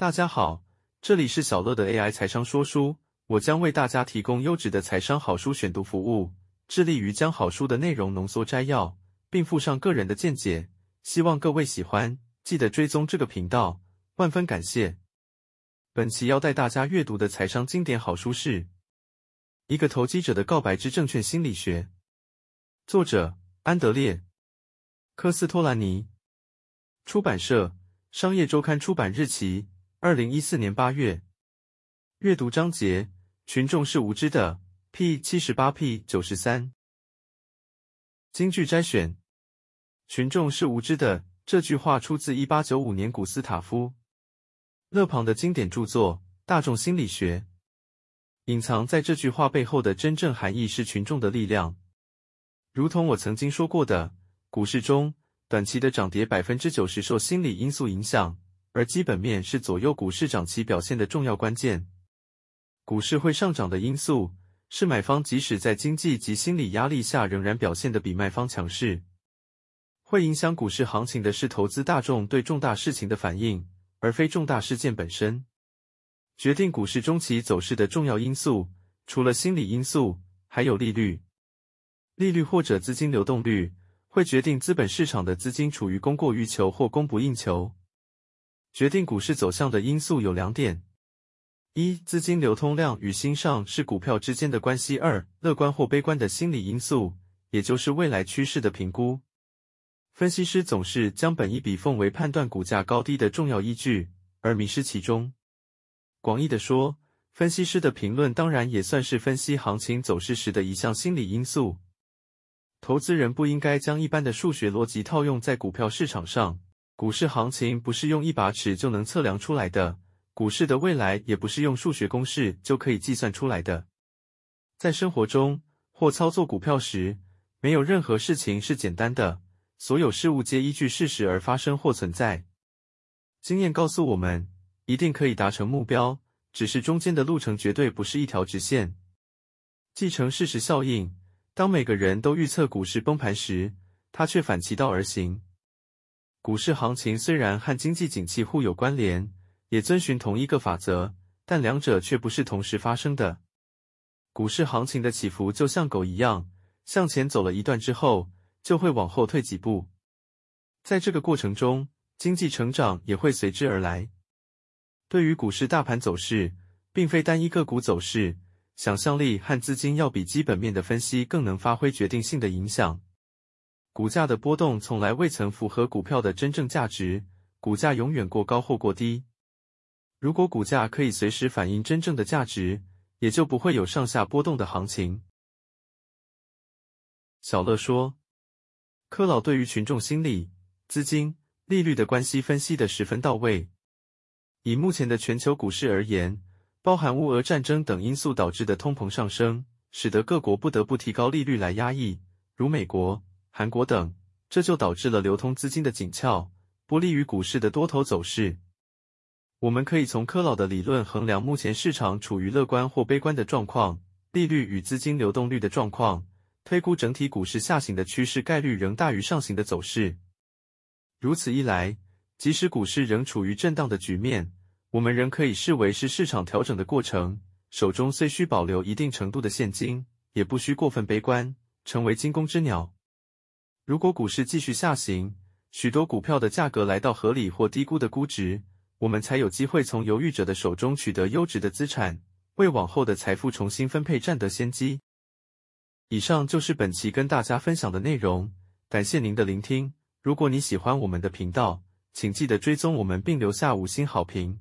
大家好，这里是小乐的 AI 财商说书，我将为大家提供优质的财商好书选读服务，致力于将好书的内容浓缩摘要，并附上个人的见解，希望各位喜欢，记得追踪这个频道，万分感谢。本期要带大家阅读的财商经典好书是《一个投机者的告白之证券心理学》，作者安德烈·科斯托兰尼，出版社商业周刊出版日期。二零一四年八月，阅读章节：群众是无知的。P 七十八 P 九十三。京剧摘选：群众是无知的。这句话出自一八九五年古斯塔夫·勒庞的经典著作《大众心理学》。隐藏在这句话背后的真正含义是群众的力量。如同我曾经说过的，股市中短期的涨跌百分之九十受心理因素影响。而基本面是左右股市涨期表现的重要关键。股市会上涨的因素是买方即使在经济及心理压力下仍然表现的比卖方强势。会影响股市行情的是投资大众对重大事情的反应，而非重大事件本身。决定股市中期走势的重要因素，除了心理因素，还有利率。利率或者资金流动率会决定资本市场的资金处于供过于求或供不应求。决定股市走向的因素有两点：一、资金流通量与新上市股票之间的关系；二、乐观或悲观的心理因素，也就是未来趋势的评估。分析师总是将本一笔奉为判断股价高低的重要依据，而迷失其中。广义的说，分析师的评论当然也算是分析行情走势时的一项心理因素。投资人不应该将一般的数学逻辑套用在股票市场上。股市行情不是用一把尺就能测量出来的，股市的未来也不是用数学公式就可以计算出来的。在生活中或操作股票时，没有任何事情是简单的，所有事物皆依据事实而发生或存在。经验告诉我们，一定可以达成目标，只是中间的路程绝对不是一条直线。继承事实效应，当每个人都预测股市崩盘时，他却反其道而行。股市行情虽然和经济景气互有关联，也遵循同一个法则，但两者却不是同时发生的。股市行情的起伏就像狗一样，向前走了一段之后，就会往后退几步。在这个过程中，经济成长也会随之而来。对于股市大盘走势，并非单一个股走势，想象力和资金要比基本面的分析更能发挥决定性的影响。股价的波动从来未曾符合股票的真正价值，股价永远过高或过低。如果股价可以随时反映真正的价值，也就不会有上下波动的行情。小乐说，柯老对于群众心理、资金、利率的关系分析的十分到位。以目前的全球股市而言，包含乌俄战争等因素导致的通膨上升，使得各国不得不提高利率来压抑，如美国。韩国等，这就导致了流通资金的紧俏，不利于股市的多头走势。我们可以从科老的理论衡量目前市场处于乐观或悲观的状况，利率与资金流动率的状况，推估整体股市下行的趋势概率仍大于上行的走势。如此一来，即使股市仍处于震荡的局面，我们仍可以视为是市场调整的过程。手中虽需保留一定程度的现金，也不需过分悲观，成为惊弓之鸟。如果股市继续下行，许多股票的价格来到合理或低估的估值，我们才有机会从犹豫者的手中取得优质的资产，为往后的财富重新分配占得先机。以上就是本期跟大家分享的内容，感谢您的聆听。如果你喜欢我们的频道，请记得追踪我们并留下五星好评。